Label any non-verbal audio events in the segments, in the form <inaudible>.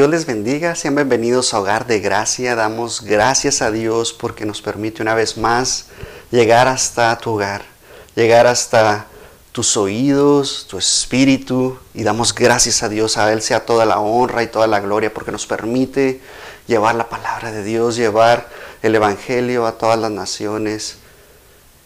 Dios les bendiga. Sean bienvenidos a Hogar de Gracia. Damos gracias a Dios porque nos permite una vez más llegar hasta tu hogar, llegar hasta tus oídos, tu espíritu. Y damos gracias a Dios. A Él sea toda la honra y toda la gloria porque nos permite llevar la palabra de Dios, llevar el Evangelio a todas las naciones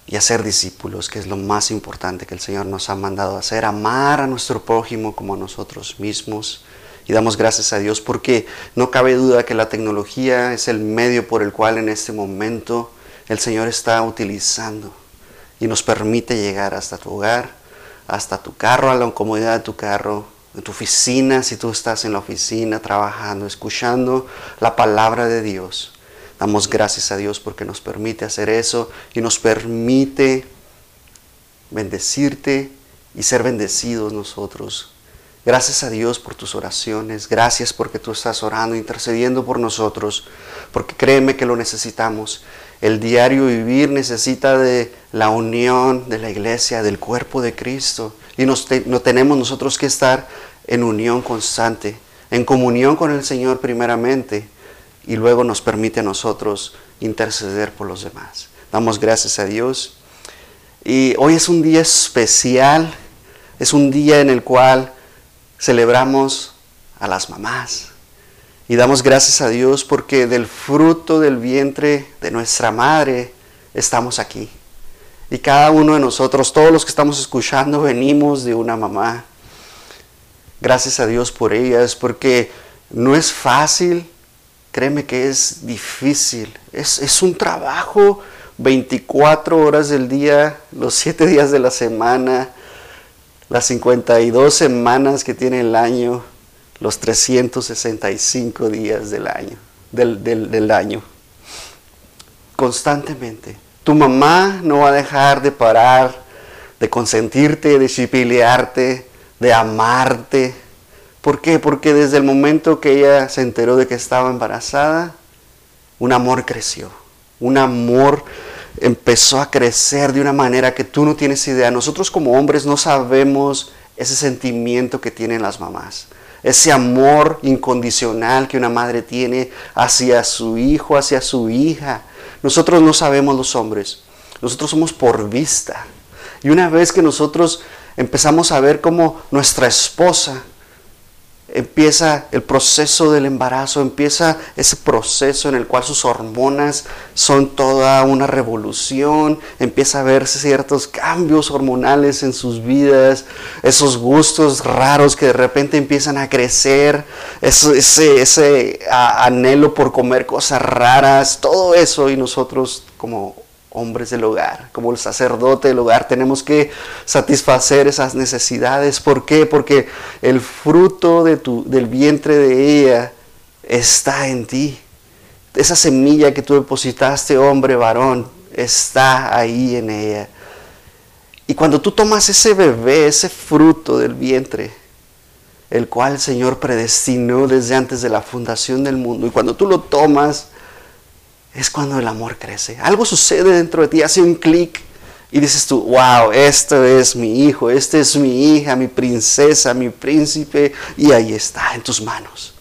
y hacer discípulos, que es lo más importante que el Señor nos ha mandado hacer, amar a nuestro prójimo como a nosotros mismos. Y damos gracias a Dios porque no cabe duda que la tecnología es el medio por el cual en este momento el Señor está utilizando y nos permite llegar hasta tu hogar, hasta tu carro, a la comodidad de tu carro, en tu oficina, si tú estás en la oficina trabajando, escuchando la palabra de Dios. Damos gracias a Dios porque nos permite hacer eso y nos permite bendecirte y ser bendecidos nosotros. Gracias a Dios por tus oraciones, gracias porque tú estás orando, intercediendo por nosotros, porque créeme que lo necesitamos. El diario vivir necesita de la unión de la iglesia, del cuerpo de Cristo. Y no tenemos nosotros que estar en unión constante, en comunión con el Señor primeramente, y luego nos permite a nosotros interceder por los demás. Damos gracias a Dios. Y hoy es un día especial, es un día en el cual celebramos a las mamás. Y damos gracias a Dios porque del fruto del vientre de nuestra madre estamos aquí. Y cada uno de nosotros, todos los que estamos escuchando, venimos de una mamá. Gracias a Dios por ellas, porque no es fácil Créeme que es difícil. Es, un trabajo 24 horas del día, los 7 días de la semana, las 52 semanas que tiene el año, los 365 días del año, del, del, año. Constantemente. Tu mamá no va a dejar de parar, de consentirte, de chipilearte, de amarte, ¿Por qué? Porque desde el momento que ella se enteró de que estaba embarazada, un amor creció. Un amor empezó a crecer de una manera que tú no tienes idea. Nosotros como hombres no sabemos ese sentimiento que tienen las mamás. Ese amor incondicional que una madre tiene hacia su hijo, hacia su hija. Nosotros no sabemos los hombres. Nosotros somos por vista. Y una vez que nosotros empezamos a ver cómo nuestra esposa empieza el proceso del embarazo, empieza ese proceso en el cual sus hormonas son toda una revolución, empieza a ver ciertos cambios hormonales en sus vidas, esos gustos raros que de repente empiezan a crecer, ese, ese anhelo por comer cosas raras, todo eso. Y nosotros como hombres del hogar, como el sacerdote del hogar, tenemos que satisfacer esas necesidades. ¿Por qué? Porque el fruto de tu, del vientre de ella está en ti. Esa semilla que tú depositaste, hombre, varón, está ahí en ella. Y cuando tú tomas ese bebé, ese fruto del vientre, el cual el Señor predestinó desde antes de la fundación del mundo, y cuando tú lo tomas, es cuando el amor crece. Algo sucede dentro de ti, hace un clic y dices tú, wow, esto es mi hijo, esta es mi hija, mi princesa, mi príncipe, y ahí está, en tus manos.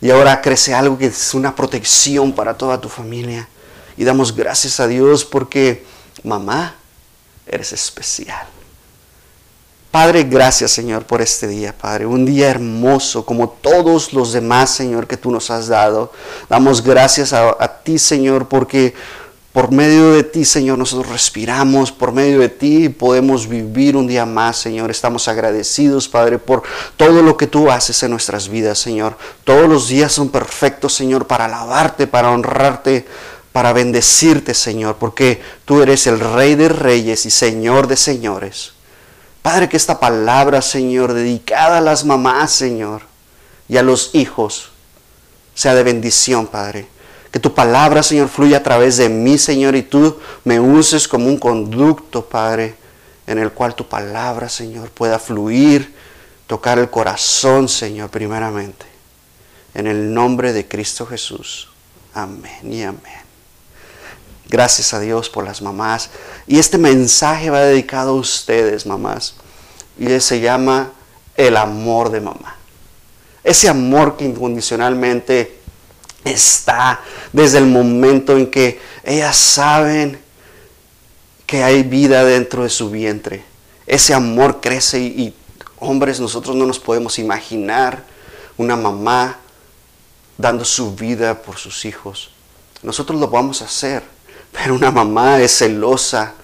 Y ahora crece algo que es una protección para toda tu familia. Y damos gracias a Dios porque, mamá, eres especial. Padre, gracias Señor por este día, Padre. Un día hermoso como todos los demás, Señor, que tú nos has dado. Damos gracias a, ti, Señor, porque por medio de ti, Señor, nosotros respiramos, por medio de ti podemos vivir un día más, Señor. Estamos agradecidos, Padre, por todo lo que tú haces en nuestras vidas, Señor. Todos los días son perfectos, Señor, para alabarte, para honrarte, para bendecirte, Señor, porque tú eres el Rey de Reyes y Señor de Señores. Padre, que esta palabra, Señor, dedicada a las mamás, Señor, y a los hijos, sea de bendición, Padre. Que tu palabra, Señor, fluya a través de mí, Señor, y tú me uses como un conducto, Padre, en el cual tu palabra, Señor, pueda fluir, tocar el corazón, Señor, primeramente. En el nombre de Cristo Jesús. Amén y amén. Gracias a Dios por las mamás. Y este mensaje va dedicado a ustedes, mamás. Y se llama el amor de mamá. Ese amor que incondicionalmente está desde el momento en que ellas saben que hay vida dentro de su vientre. Ese amor crece y, hombres, nosotros no nos podemos imaginar una mamá dando su vida por sus hijos. Nosotros lo vamos a hacer, pero una mamá es celosa,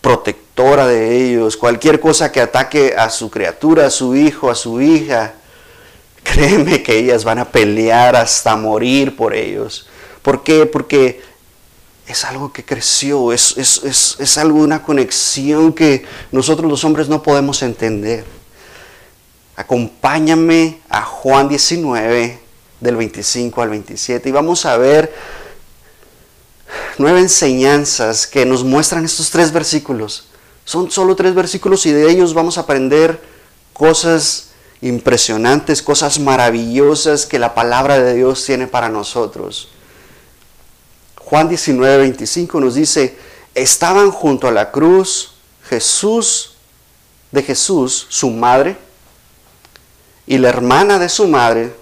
protectora de ellos. Cualquier cosa que ataque a su criatura, a su hijo, a su hija, créeme que ellas van a pelear hasta morir por ellos. ¿Por qué? Porque es algo que creció, es, es, es, algo, una conexión que nosotros los hombres no podemos entender. Acompáñame a Juan 19, del 25 al 27, y vamos a ver nueve enseñanzas que nos muestran estos tres versículos. Son solo tres versículos y de ellos vamos a aprender cosas impresionantes, cosas maravillosas que la palabra de Dios tiene para nosotros. Juan 19, 25 nos dice, estaban junto a la cruz Jesús, de Jesús, su madre, y la hermana de su madre,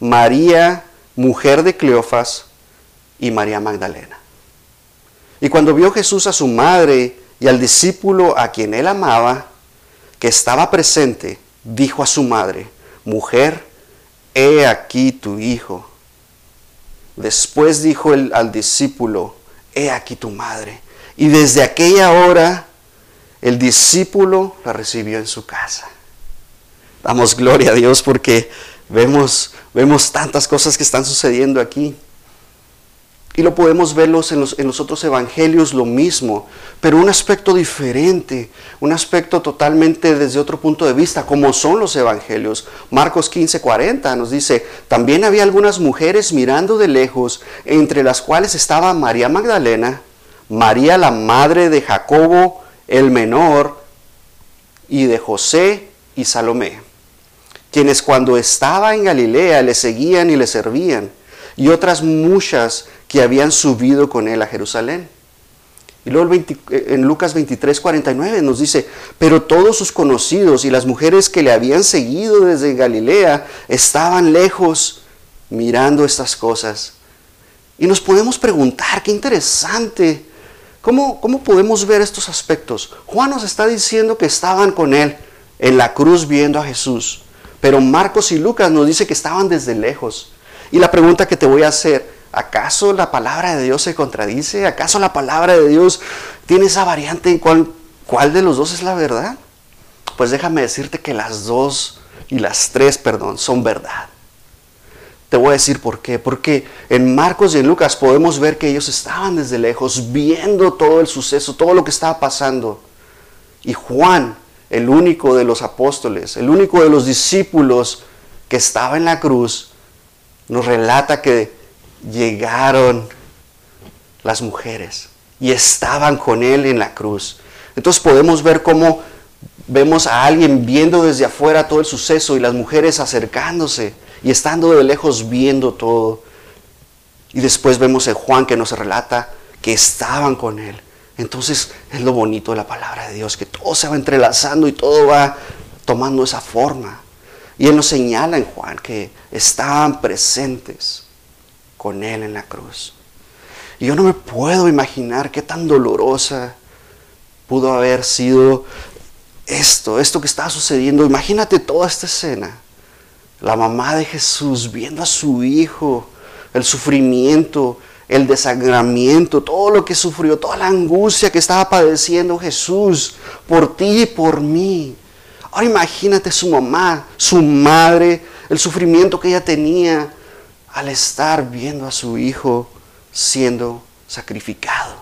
María, mujer de Cleofas, y María Magdalena. Y cuando vio Jesús a su madre y al discípulo a quien él amaba, que estaba presente, dijo a su madre, mujer, he aquí tu hijo. Después dijo él al discípulo, he aquí tu madre. Y desde aquella hora el discípulo la recibió en su casa. Damos gloria a Dios porque vemos, vemos tantas cosas que están sucediendo aquí. Y lo podemos verlos en los, en los otros evangelios lo mismo, pero un aspecto diferente, un aspecto totalmente desde otro punto de vista, como son los evangelios. Marcos 15, 40 nos dice, también había algunas mujeres mirando de lejos, entre las cuales estaba María Magdalena, María la madre de Jacobo el menor, y de José y Salomé, quienes cuando estaba en Galilea le seguían y le servían, y otras muchas que habían subido con él a Jerusalén. Y luego en Lucas 23, 49 nos dice, pero todos sus conocidos y las mujeres que le habían seguido desde Galilea estaban lejos mirando estas cosas. Y nos podemos preguntar, qué interesante, ¿cómo, cómo podemos ver estos aspectos? Juan nos está diciendo que estaban con él en la cruz viendo a Jesús, pero Marcos y Lucas nos dice que estaban desde lejos. Y la pregunta que te voy a hacer, ¿Acaso la palabra de Dios se contradice? ¿Acaso la palabra de Dios tiene esa variante en cuál, cuál de los dos es la verdad? Pues déjame decirte que las dos y las tres, perdón, son verdad. Te voy a decir por qué. Porque en Marcos y en Lucas podemos ver que ellos estaban desde lejos viendo todo el suceso, todo lo que estaba pasando. Y Juan, el único de los apóstoles, el único de los discípulos que estaba en la cruz, nos relata que llegaron las mujeres y estaban con él en la cruz. Entonces podemos ver cómo vemos a alguien viendo desde afuera todo el suceso y las mujeres acercándose y estando de lejos viendo todo. Y después vemos a Juan que nos relata que estaban con él. Entonces es lo bonito de la palabra de Dios, que todo se va entrelazando y todo va tomando esa forma. Y él nos señala en Juan que estaban presentes con Él en la cruz. Y yo no me puedo imaginar qué tan dolorosa pudo haber sido esto, esto que estaba sucediendo. Imagínate toda esta escena. La mamá de Jesús viendo a su hijo, el sufrimiento, el desangramiento, todo lo que sufrió, toda la angustia que estaba padeciendo Jesús por ti y por mí. Ahora imagínate su mamá, su madre, el sufrimiento que ella tenía, al estar viendo a su hijo siendo sacrificado,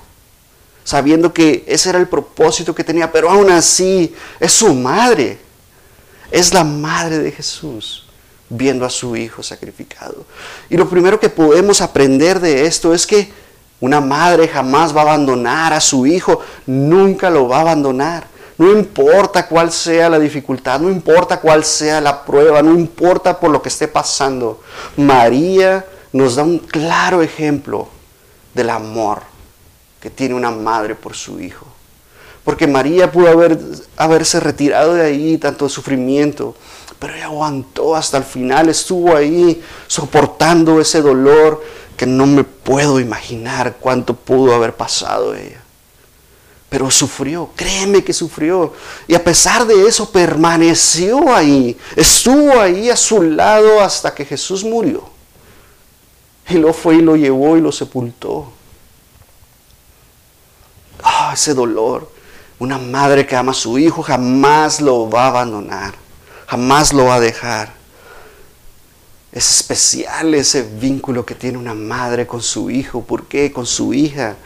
sabiendo que ese era el propósito que tenía, pero aún así es su madre, es la madre de Jesús viendo a su hijo sacrificado. Y lo primero que podemos aprender de esto es que una madre jamás va a abandonar a su hijo, nunca lo va a abandonar. No importa cuál sea la dificultad, no importa cuál sea la prueba, no importa por lo que esté pasando. María nos da un claro ejemplo del amor que tiene una madre por su hijo. Porque María pudo haber, haberse retirado de ahí tanto sufrimiento, pero ella aguantó hasta el final, estuvo ahí soportando ese dolor que no me puedo imaginar cuánto pudo haber pasado ella. Pero sufrió, créeme que sufrió. Y a pesar de eso permaneció ahí, estuvo ahí a su lado hasta que Jesús murió. Y lo fue y lo llevó y lo sepultó. Ah, ese dolor. Una madre que ama a su hijo jamás lo va a abandonar, jamás lo va a dejar. Es especial ese vínculo que tiene una madre con su hijo. ¿Por qué? Con su hija.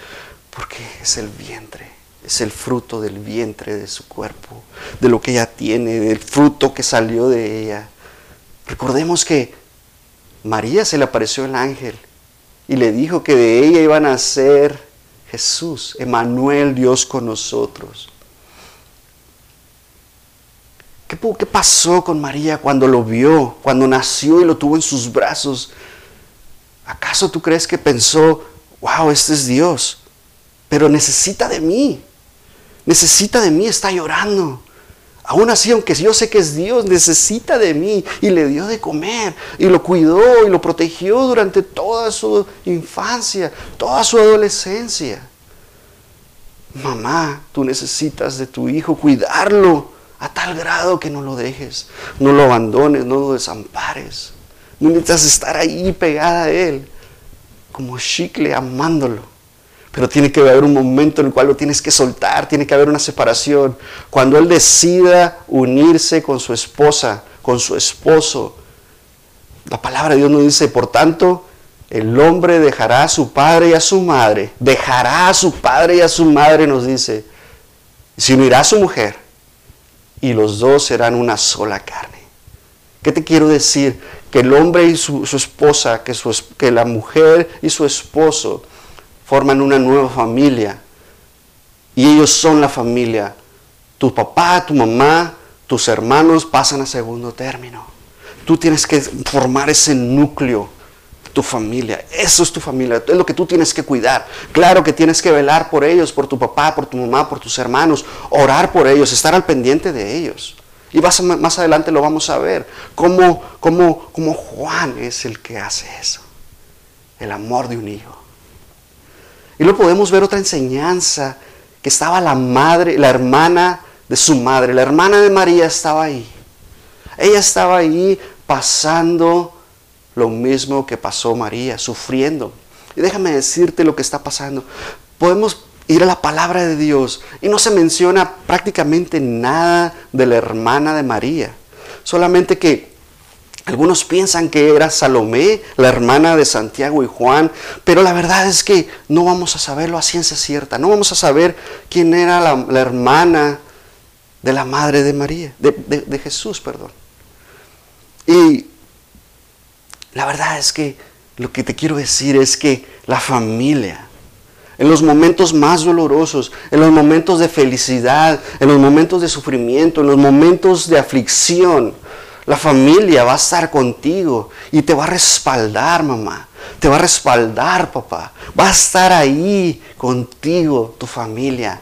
Porque es el vientre, es el fruto del vientre de su cuerpo, de lo que ella tiene, del fruto que salió de ella. Recordemos que María se le apareció el ángel y le dijo que de ella iban a ser Jesús, Emanuel, Dios con nosotros. ¿Qué, ¿Qué, pasó con María cuando lo vio, cuando nació y lo tuvo en sus brazos? ¿Acaso tú crees que pensó, wow, este es Dios, pero necesita de mí? Necesita de mí, está llorando. Aún así, aunque yo sé que es Dios, necesita de mí y le dio de comer y lo cuidó y lo protegió durante toda su infancia, toda su adolescencia. Mamá, tú necesitas de tu hijo cuidarlo a tal grado que no lo dejes, no lo abandones, no lo desampares. No necesitas estar ahí pegada a él, como chicle, amándolo. Pero tiene que haber un momento en el cual lo tienes que soltar, tiene que haber una separación. Cuando él decida unirse con su esposa, con su esposo, la palabra de Dios nos dice, por tanto, el hombre dejará a su padre y a su madre, dejará a su padre y a su madre, nos dice, se unirá a su mujer, y los dos serán una sola carne. ¿Qué te quiero decir? Que el hombre y su, esposa, que, la mujer y su esposo, forman una nueva familia. Y ellos son la familia. Tu papá, tu mamá, tus hermanos pasan a segundo término. Tú tienes que formar ese núcleo, tu familia. Eso es tu familia. Es lo que tú tienes que cuidar. Claro que tienes que velar por ellos, por tu papá, por tu mamá, por tus hermanos. Orar por ellos, estar al pendiente de ellos. Y vas más adelante lo vamos a ver. Cómo, cómo, cómo Juan es el que hace eso. El amor de un hijo. Y luego podemos ver otra enseñanza, que estaba la madre, la hermana de su madre, la hermana de María estaba ahí. Ella estaba ahí pasando lo mismo que pasó María, sufriendo. Y déjame decirte lo que está pasando. Podemos ir a la palabra de Dios y no se menciona prácticamente nada de la hermana de María. Solamente que algunos piensan que era Salomé, la hermana de Santiago y Juan, pero la verdad es que no vamos a saberlo a ciencia cierta. No vamos a saber quién era la, hermana de la madre de María, de, de Jesús, perdón. Y la verdad es que lo que te quiero decir es que la familia, en los momentos más dolorosos, en los momentos de felicidad, en los momentos de sufrimiento, en los momentos de aflicción, la familia va a estar contigo y te va a respaldar, mamá. Te va a respaldar, papá. Va a estar ahí contigo, tu familia.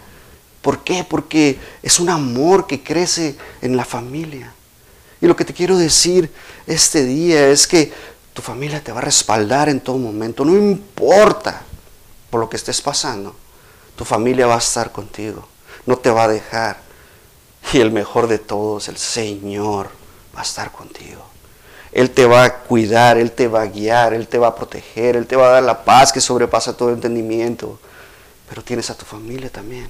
¿Por qué? Porque es un amor que crece en la familia. Y lo que te quiero decir este día es que tu familia te va a respaldar en todo momento. No importa por lo que estés pasando. Tu familia va a estar contigo. No te va a dejar. Y el mejor de todos, el Señor va a estar contigo. Él te va a cuidar, Él te va a guiar, Él te va a proteger, Él te va a dar la paz que sobrepasa todo entendimiento. Pero tienes a tu familia también,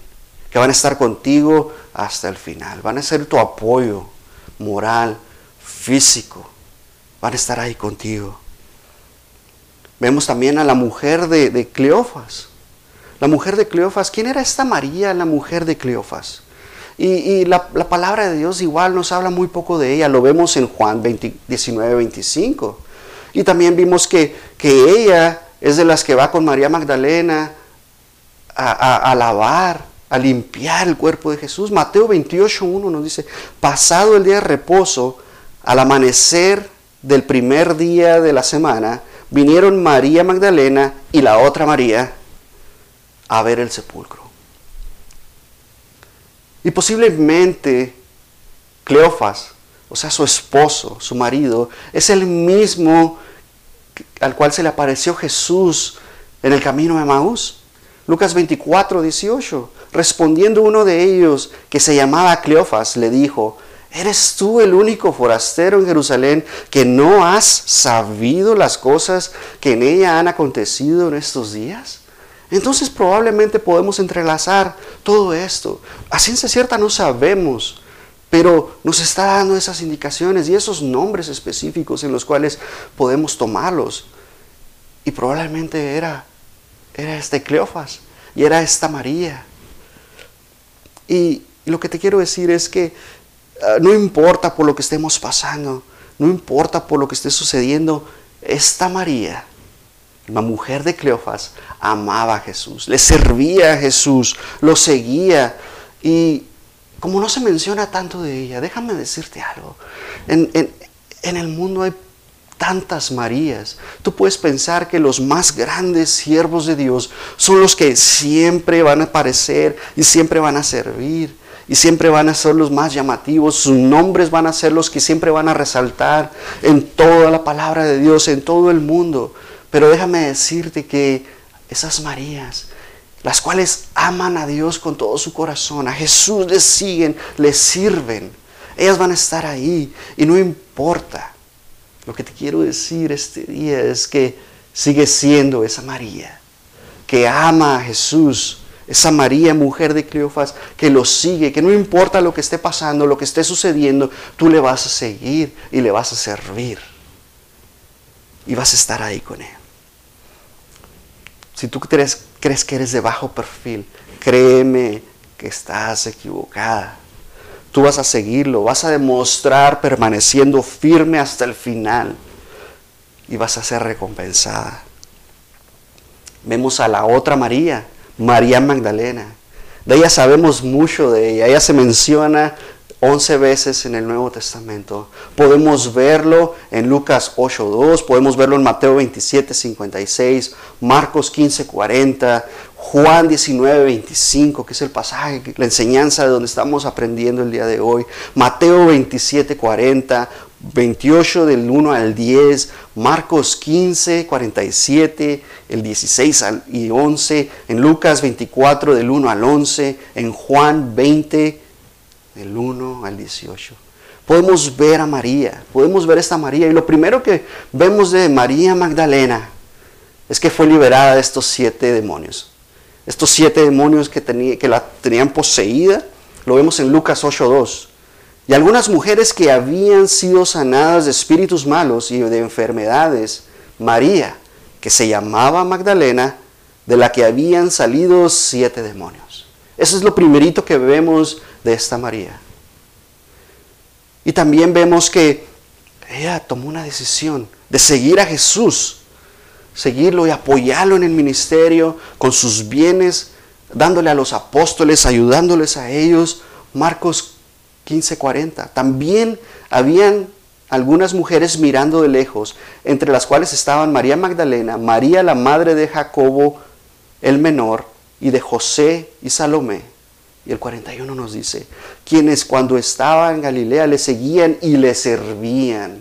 que van a estar contigo hasta el final. Van a ser tu apoyo moral, físico. Van a estar ahí contigo. Vemos también a la mujer de, de Cleofas. La mujer de Cleofas, ¿quién era esta María, la mujer de Cleofas? Y, la, palabra de Dios igual nos habla muy poco de ella. Lo vemos en Juan 19, 25. Y también vimos que, ella es de las que va con María Magdalena a, lavar, a limpiar el cuerpo de Jesús. Mateo 28, 1 nos dice, pasado el día de reposo, al amanecer del primer día de la semana, vinieron María Magdalena y la otra María a ver el sepulcro. Y posiblemente Cleofas o sea, su esposo, su marido, es el mismo al cual se le apareció Jesús en el camino de Maús. Lucas 24, 18. Respondiendo uno de ellos, que se llamaba Cleofas, le dijo, ¿eres tú el único forastero en Jerusalén que no has sabido las cosas que en ella han acontecido en estos días? Entonces probablemente podemos entrelazar todo esto. A ciencia cierta no sabemos, pero nos está dando esas indicaciones y esos nombres específicos en los cuales podemos tomarlos. Y probablemente era, era este Cleofas y era esta María. Y lo que te quiero decir es que ah, no importa por lo que estemos pasando, no importa por lo que esté sucediendo, esta María la mujer de Cleofas amaba a Jesús, le servía a Jesús, lo seguía. Y como no se menciona tanto de ella, déjame decirte algo. En, en el mundo hay tantas Marías. Tú puedes pensar que los más grandes siervos de Dios son los que siempre van a aparecer y siempre van a servir y siempre van a ser los más llamativos. Sus nombres van a ser los que siempre van a resaltar en toda la palabra de Dios, en todo el mundo. Pero déjame decirte que esas Marías, las cuales aman a Dios con todo su corazón, a Jesús les siguen, les sirven, ellas van a estar ahí y no importa. Lo que te quiero decir este día es que sigue siendo esa María, que ama a Jesús, esa María, mujer de Cleofas, que lo sigue, que no importa lo que esté pasando, lo que esté sucediendo, tú le vas a seguir y le vas a servir. Y vas a estar ahí con Él. Si tú crees, crees que eres de bajo perfil, créeme que estás equivocada. Tú vas a seguirlo, vas a demostrar permaneciendo firme hasta el final y vas a ser recompensada. Vemos a la otra María, María Magdalena. De ella sabemos mucho de ella. Ella se menciona 11 veces en el Nuevo Testamento. Podemos verlo en Lucas 8.2, podemos verlo en Mateo 27.56, Marcos 15.40, Juan 19.25, que es el pasaje, la enseñanza de donde estamos aprendiendo el día de hoy, Mateo 27.40, 28 del 1 al 10, Marcos 15, 47, el 16 y 11, en Lucas 24 del 1 al 11, en Juan 20, del 1 al 18. Podemos ver a María, podemos ver esta María. Y lo primero que vemos de María Magdalena es que fue liberada de estos siete demonios. Estos siete demonios que, tenía, que la tenían poseída, lo vemos en Lucas 8.2. Y algunas mujeres que habían sido sanadas de espíritus malos y de enfermedades, María, que se llamaba Magdalena, de la que habían salido siete demonios. Eso es lo primerito que vemos de esta María. Y también vemos que ella tomó una decisión de seguir a Jesús, seguirlo y apoyarlo en el ministerio con sus bienes, dándole a los apóstoles, ayudándoles a ellos. Marcos 15:40. También habían algunas mujeres mirando de lejos, entre las cuales estaban María Magdalena, María la madre de Jacobo el menor y de José y Salomé. Y el 41 nos dice, quienes cuando estaba en Galilea le seguían y le servían.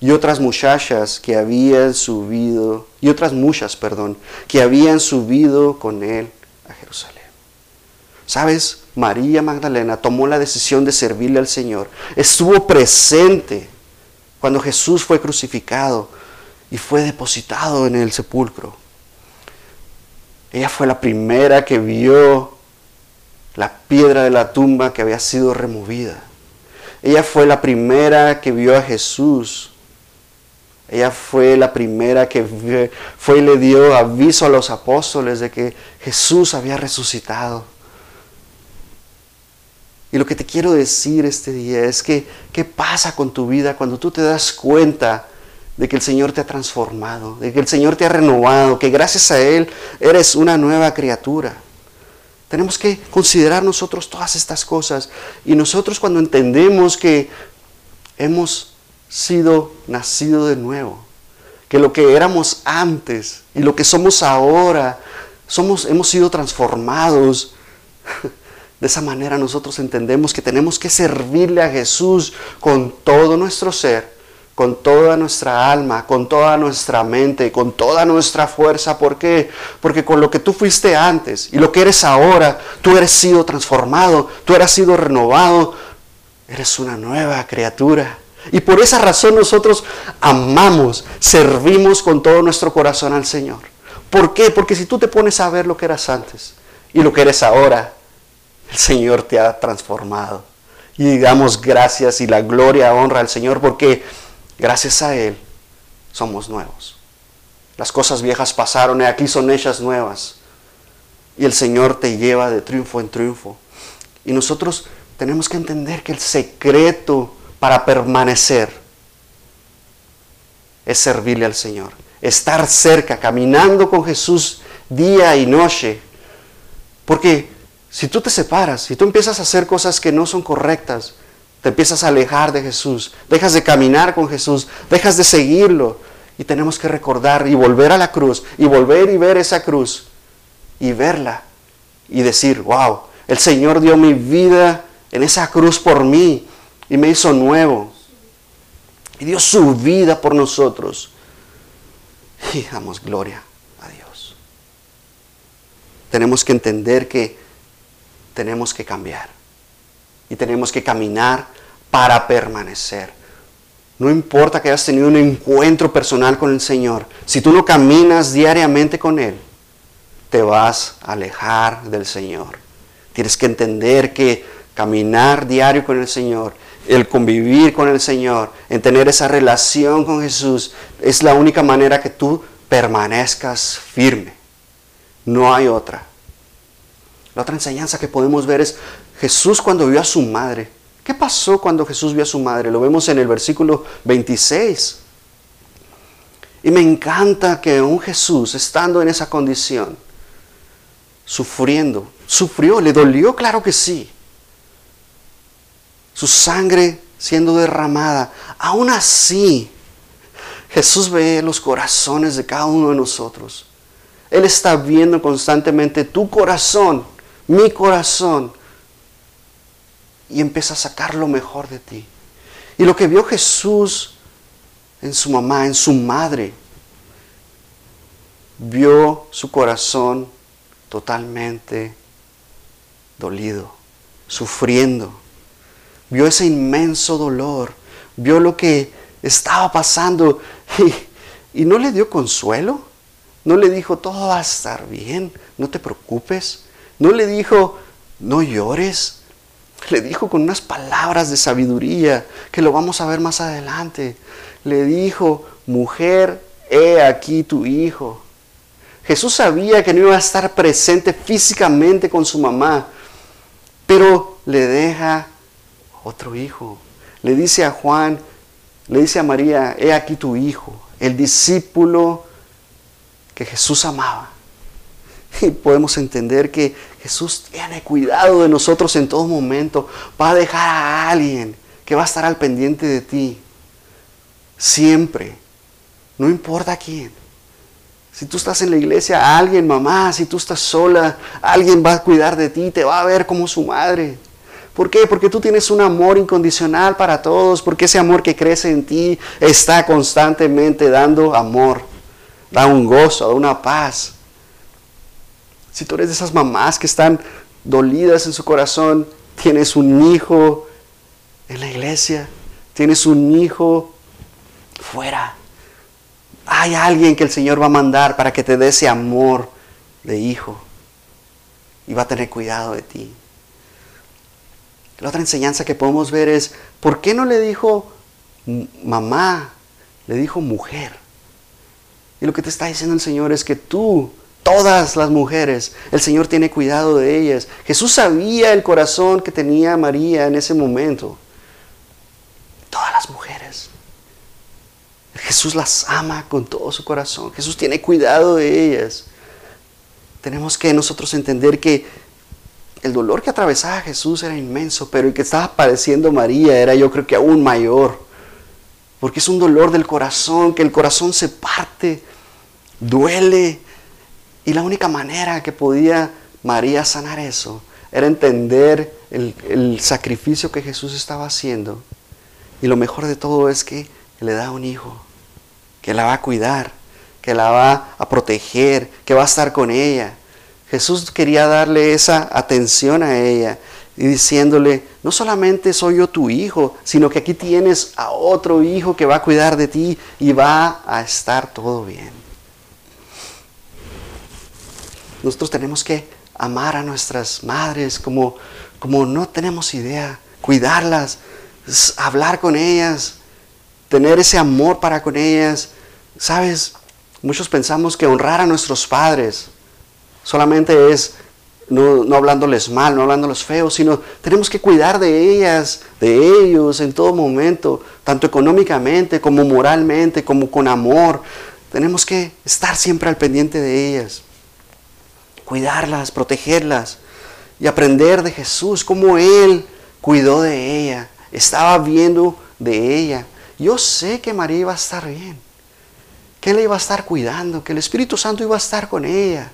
Y otras muchachas que habían subido, y otras muchas, perdón, que habían subido con él a Jerusalén. ¿Sabes? María Magdalena tomó la decisión de servirle al Señor. Estuvo presente cuando Jesús fue crucificado y fue depositado en el sepulcro. Ella fue la primera que vio la piedra de la tumba que había sido removida. Ella fue la primera que vio a Jesús. Ella fue la primera que fue y le dio aviso a los apóstoles de que Jesús había resucitado. Y lo que te quiero decir este día es que, ¿qué pasa con tu vida cuando tú te das cuenta de que el Señor te ha transformado, de que el Señor te ha renovado, que gracias a Él eres una nueva criatura? Tenemos que considerar nosotros todas estas cosas. Y nosotros cuando entendemos que hemos sido nacido de nuevo, que lo que éramos antes y lo que somos ahora, somos, hemos sido transformados. <laughs> De esa manera nosotros entendemos que tenemos que servirle a Jesús con todo nuestro ser, con toda nuestra alma, con toda nuestra mente, con toda nuestra fuerza. ¿Por qué? Porque con lo que tú fuiste antes y lo que eres ahora, tú eres sido transformado, tú eres sido renovado, eres una nueva criatura. Y por esa razón nosotros amamos, servimos con todo nuestro corazón al Señor. ¿Por qué? Porque si tú te pones a ver lo que eras antes y lo que eres ahora, el Señor te ha transformado. Y damos gracias y la gloria, honra al Señor porque gracias a Él somos nuevos. Las cosas viejas pasaron y aquí son hechas nuevas. Y el Señor te lleva de triunfo en triunfo. Y nosotros tenemos que entender que el secreto para permanecer es servirle al Señor. Estar cerca, caminando con Jesús día y noche. Porque si tú te separas, si tú empiezas a hacer cosas que no son correctas, te empiezas a alejar de Jesús, dejas de caminar con Jesús, dejas de seguirlo. Y tenemos que recordar y volver a la cruz, y volver y ver esa cruz, y verla, y decir, wow, el Señor dio mi vida en esa cruz por mí, y me hizo nuevo. Y dio su vida por nosotros. Y damos gloria a Dios. Tenemos que entender que tenemos que cambiar. Y tenemos que caminar para permanecer. No importa que hayas tenido un encuentro personal con el Señor, si tú no caminas diariamente con Él, te vas a alejar del Señor. Tienes que entender que caminar diario con el Señor, el convivir con el Señor, en tener esa relación con Jesús, es la única manera que tú permanezcas firme. No hay otra. La otra enseñanza que podemos ver es Jesús cuando vio a su madre. ¿Qué pasó cuando Jesús vio a su madre? Lo vemos en el versículo 26. Y me encanta que un Jesús, estando en esa condición, sufriendo, sufrió, le dolió, claro que sí. Su sangre siendo derramada. Aún así, Jesús ve los corazones de cada uno de nosotros. Él está viendo constantemente tu corazón mi corazón y empieza a sacar lo mejor de ti. Y lo que vio Jesús en su mamá, en su madre, vio su corazón totalmente dolido, sufriendo. Vio ese inmenso dolor, vio lo que estaba pasando y, no le dio consuelo. No le dijo, todo va a estar bien, no te preocupes. No le dijo, no llores. Le dijo con unas palabras de sabiduría, que lo vamos a ver más adelante. Le dijo, mujer, he aquí tu hijo. Jesús sabía que no iba a estar presente físicamente con su mamá, pero le deja otro hijo. Le dice a Juan, le dice a María, he aquí tu hijo, el discípulo que Jesús amaba. Y podemos entender que Jesús tiene cuidado de nosotros en todo momento. Va a dejar a alguien que va a estar al pendiente de ti. Siempre. No importa quién. Si tú estás en la iglesia, alguien, mamá, si tú estás sola, alguien va a cuidar de ti, te va a ver como su madre. ¿Por qué? Porque tú tienes un amor incondicional para todos, porque ese amor que crece en ti está constantemente dando amor, da un gozo, da una paz. Si tú eres de esas mamás que están dolidas en su corazón, tienes un hijo en la iglesia, tienes un hijo fuera. Hay alguien que el Señor va a mandar para que te dé ese amor de hijo y va a tener cuidado de ti. La otra enseñanza que podemos ver es, ¿por qué no le dijo mamá? Le dijo mujer. Y lo que te está diciendo el Señor es que tú Todas las mujeres, el Señor tiene cuidado de ellas. Jesús sabía el corazón que tenía María en ese momento. Todas las mujeres. Jesús las ama con todo su corazón. Jesús tiene cuidado de ellas. Tenemos que nosotros entender que el dolor que atravesaba Jesús era inmenso, pero el que estaba padeciendo María era yo creo que aún mayor. Porque es un dolor del corazón, que el corazón se parte, duele, y la única manera que podía María sanar eso era entender el, sacrificio que Jesús estaba haciendo. Y lo mejor de todo es que le da un hijo, que la va a cuidar, que la va a proteger, que va a estar con ella. Jesús quería darle esa atención a ella y diciéndole, no solamente soy yo tu hijo, sino que aquí tienes a otro hijo que va a cuidar de ti y va a estar todo bien. Nosotros tenemos que amar a nuestras madres como, como no tenemos idea, cuidarlas, hablar con ellas, tener ese amor para con ellas. Sabes, muchos pensamos que honrar a nuestros padres solamente es no, no, hablándoles mal, no hablándoles feos, sino tenemos que cuidar de ellas, de ellos en todo momento, tanto económicamente como moralmente, como con amor. Tenemos que estar siempre al pendiente de ellas, cuidarlas, protegerlas y aprender de Jesús, cómo Él cuidó de ella, estaba viendo de ella. Yo sé que María iba a estar bien, que Él iba a estar cuidando, que el Espíritu Santo iba a estar con ella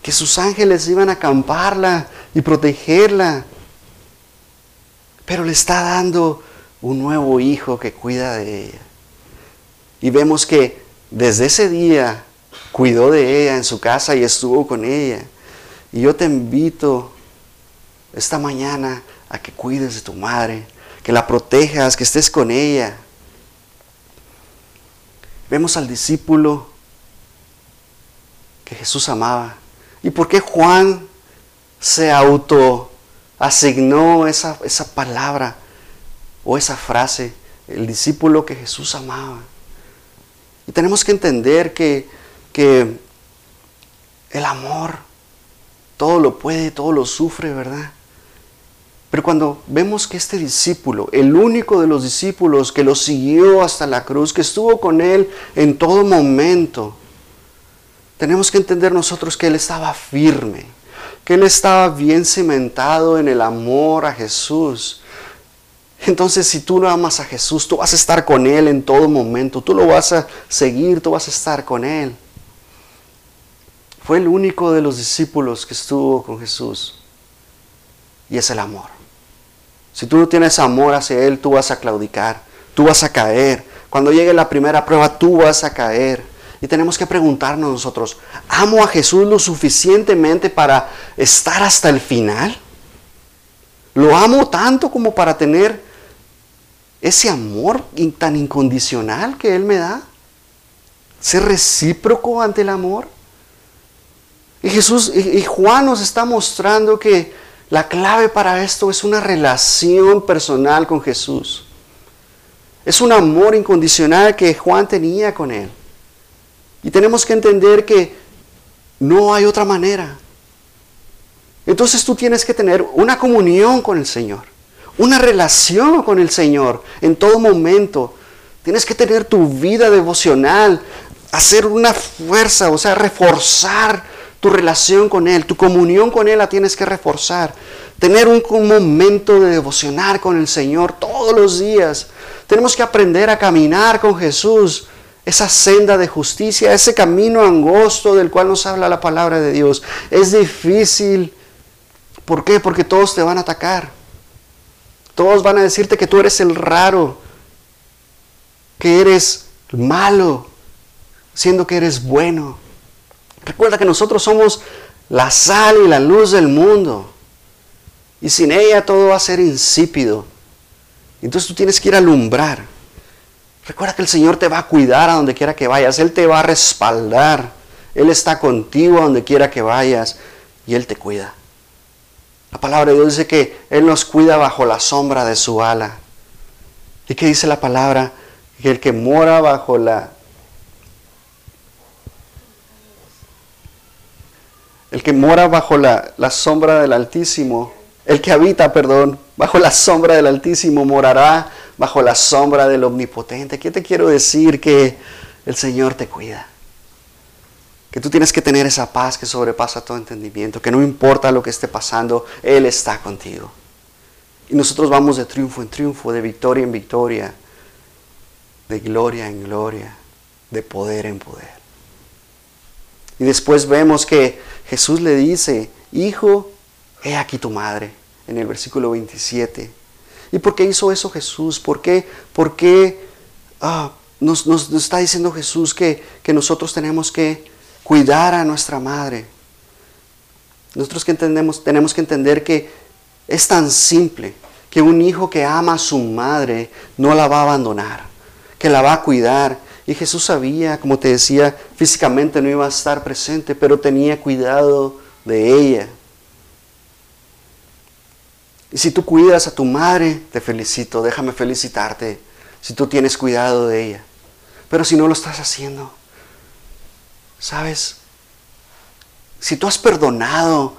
que sus ángeles iban a acamparla y protegerla. Pero le está dando un nuevo hijo que cuida de ella. Y vemos que desde ese día cuidó de ella en su casa y estuvo con ella. Y yo te invito esta mañana a que cuides de tu madre, que la protejas, que estés con ella. Vemos al discípulo que Jesús amaba ¿Y por qué Juan se auto asignó esa, esa palabra o esa frase, el discípulo que Jesús amaba? Y tenemos que entender que, que el amor todo lo puede, todo lo sufre, ¿verdad? Pero cuando vemos que este discípulo, el único de los discípulos que lo siguió hasta la cruz, que estuvo con él en todo momento, tenemos que entender nosotros que Él estaba firme, que Él estaba bien cimentado en el amor a Jesús. Entonces, si tú no amas a Jesús, tú vas a estar con Él en todo momento, tú lo vas a seguir, tú vas a estar con Él. Fue el único de los discípulos que estuvo con Jesús. Y es el amor. Si tú no tienes amor hacia Él, tú vas a claudicar, tú vas a caer. Cuando llegue la primera prueba, tú vas a caer. Y tenemos que preguntarnos nosotros, ¿amo a Jesús lo suficientemente para estar hasta el final? ¿Lo amo tanto como para tener ese amor tan incondicional que Él me da? ¿Ser recíproco ante el amor? Y Jesús y Juan nos está mostrando que la clave para esto es una relación personal con Jesús. Es un amor incondicional que Juan tenía con Él. Y tenemos que entender que no hay otra manera. Entonces tú tienes que tener una comunión con el Señor, una relación con el Señor en todo momento. Tienes que tener tu vida devocional, hacer una fuerza, o sea, reforzar tu relación con Él, tu comunión con Él la tienes que reforzar. Tener un, momento de devocionar con el Señor todos los días. Tenemos que aprender a caminar con Jesús esa senda de justicia, ese camino angosto del cual nos habla la palabra de Dios. Es difícil. ¿Por qué? Porque todos te van a atacar. Todos van a decirte que tú eres el raro, que eres malo, siendo que eres bueno. Recuerda que nosotros somos la sal y la luz del mundo. Y sin ella todo va a ser insípido. Entonces tú tienes que ir a alumbrar. Recuerda que el Señor te va a cuidar a donde quiera que vayas. Él te va a respaldar. Él está contigo a donde quiera que vayas y Él te cuida. La palabra de Dios dice que Él nos cuida bajo la sombra de su ala. ¿Y qué dice la palabra? Que el que mora bajo la... El que mora bajo la, la sombra del Altísimo, el que habita, perdón, bajo la sombra del Altísimo morará bajo la sombra del Omnipotente. ¿Qué te quiero decir? Que el Señor te cuida. Que tú tienes que tener esa paz que sobrepasa todo entendimiento. Que no importa lo que esté pasando, Él está contigo. Y nosotros vamos de triunfo en triunfo, de victoria en victoria, de gloria en gloria, de poder en poder. Y después vemos que Jesús le dice, hijo, he aquí tu madre, en el versículo 27. ¿Y por qué hizo eso Jesús? ¿Por qué, por qué ah, nos, nos, está diciendo Jesús que, que nosotros tenemos que cuidar a nuestra madre? Nosotros que entendemos, tenemos que entender que es tan simple que un hijo que ama a su madre no la va a abandonar, que la va a cuidar. Y Jesús sabía, como te decía, físicamente no iba a estar presente, pero tenía cuidado de ella. Y si tú cuidas a tu madre, te felicito, déjame felicitarte si tú tienes cuidado de ella. Pero si no lo estás haciendo, ¿sabes? Si tú has perdonado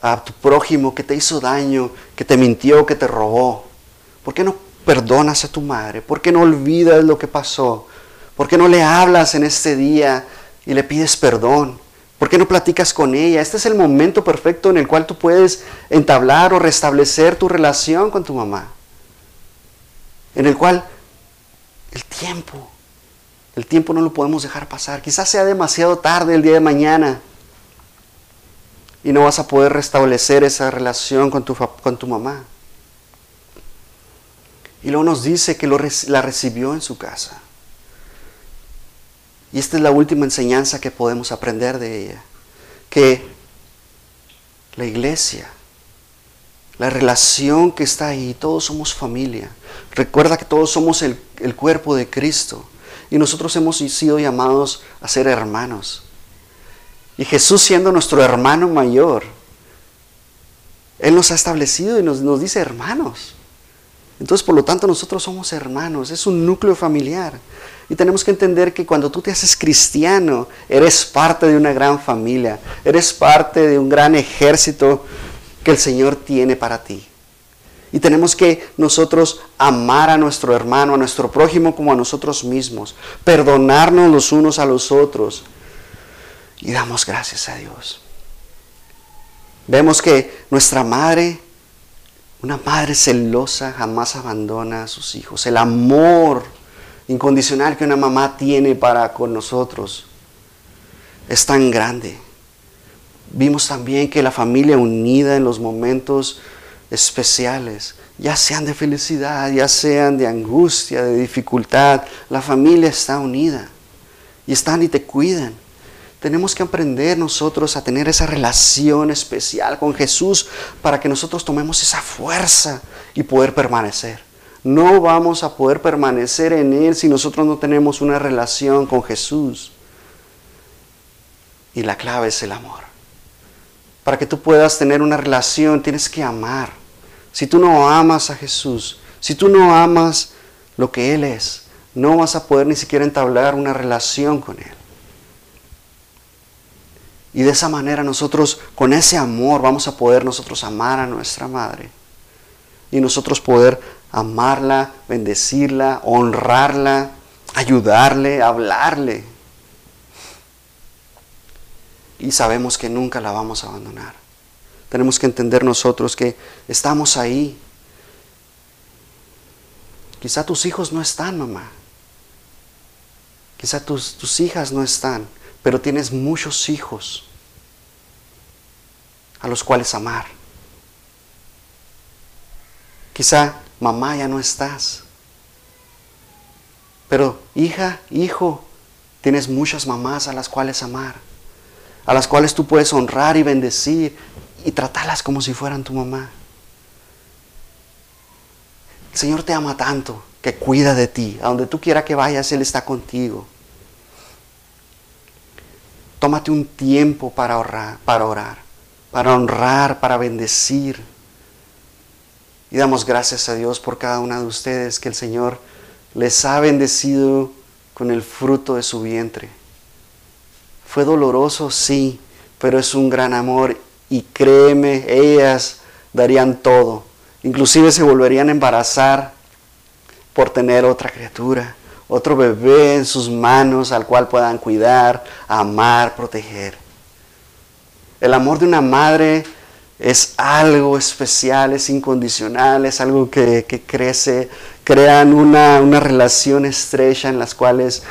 a tu prójimo que te hizo daño, que te mintió, que te robó, ¿por qué no perdonas a tu madre? ¿Por qué no olvidas lo que pasó? ¿Por qué no le hablas en este día y le pides perdón? ¿Por qué no platicas con ella? Este es el momento perfecto en el cual tú puedes entablar o restablecer tu relación con tu mamá. En el cual el tiempo, el tiempo no lo podemos dejar pasar. Quizás sea demasiado tarde el día de mañana y no vas a poder restablecer esa relación con tu, con tu mamá. Y luego nos dice que la recibió en su casa. Y esta es la última enseñanza que podemos aprender de ella. Que la iglesia, la relación que está ahí, todos somos familia. Recuerda que todos somos el, el cuerpo de Cristo. Y nosotros hemos sido llamados a ser hermanos. Y Jesús siendo nuestro hermano mayor, Él nos ha establecido y nos, nos dice hermanos. Entonces, por lo tanto, nosotros somos hermanos, es un núcleo familiar. Y tenemos que entender que cuando tú te haces cristiano, eres parte de una gran familia, eres parte de un gran ejército que el Señor tiene para ti. Y tenemos que nosotros amar a nuestro hermano, a nuestro prójimo como a nosotros mismos, perdonarnos los unos a los otros y damos gracias a Dios. Vemos que nuestra madre, una madre celosa, jamás abandona a sus hijos. El amor incondicional que una mamá tiene para con nosotros es tan grande. Vimos también que la familia unida en los momentos especiales, ya sean de felicidad, ya sean de angustia, de dificultad, la familia está unida y están y te cuidan. Tenemos que aprender nosotros a tener esa relación especial con Jesús para que nosotros tomemos esa fuerza y poder permanecer. No vamos a poder permanecer en Él si nosotros no tenemos una relación con Jesús. Y la clave es el amor. Para que tú puedas tener una relación tienes que amar. Si tú no amas a Jesús, si tú no amas lo que Él es, no vas a poder ni siquiera entablar una relación con Él. Y de esa manera nosotros, con ese amor, vamos a poder nosotros amar a nuestra madre. Y nosotros poder amarla, bendecirla, honrarla, ayudarle, hablarle. Y sabemos que nunca la vamos a abandonar. Tenemos que entender nosotros que estamos ahí. Quizá tus hijos no están, mamá. Quizá tus, tus hijas no están pero tienes muchos hijos a los cuales amar. Quizá mamá ya no estás, pero hija, hijo, tienes muchas mamás a las cuales amar, a las cuales tú puedes honrar y bendecir y tratarlas como si fueran tu mamá. El Señor te ama tanto que cuida de ti. A donde tú quieras que vayas, Él está contigo. Tómate un tiempo para orar, para honrar, para bendecir. Y damos gracias a Dios por cada una de ustedes que el Señor les ha bendecido con el fruto de su vientre. Fue doloroso, sí, pero es un gran amor y créeme, ellas darían todo. Inclusive se volverían a embarazar por tener otra criatura otro bebé en sus manos al cual puedan cuidar, amar, proteger. El amor de una madre es algo especial, es incondicional, es algo que, crece, crean una, una relación estrecha en las cuales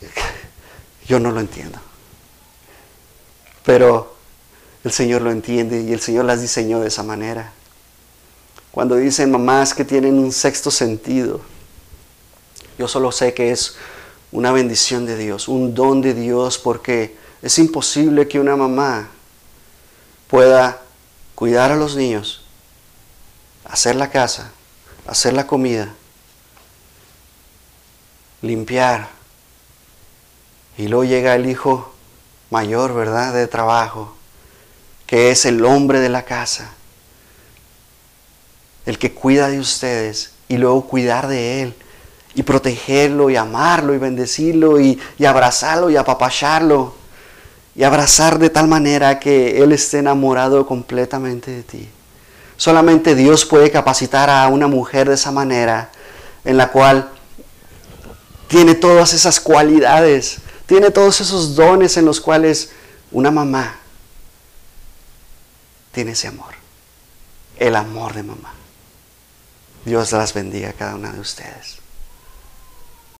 <laughs> yo no lo entiendo. Pero el Señor lo entiende y el Señor las diseñó de esa manera. Cuando dicen mamás que tienen un sexto sentido, yo solo sé que es una bendición de Dios, un don de Dios, porque es imposible que una mamá pueda cuidar a los niños, hacer la casa, hacer la comida, limpiar, y luego llega el hijo mayor, ¿verdad?, de trabajo, que es el hombre de la casa, el que cuida de ustedes y luego cuidar de él y protegerlo y amarlo y bendecirlo y, abrazarlo y apapacharlo y abrazar de tal manera que él esté enamorado completamente de ti. Solamente Dios puede capacitar a una mujer de esa manera en la cual tiene todas esas cualidades, tiene todos esos dones en los cuales una mamá tiene ese amor, el amor de mamá. Dios las bendiga a cada una de ustedes.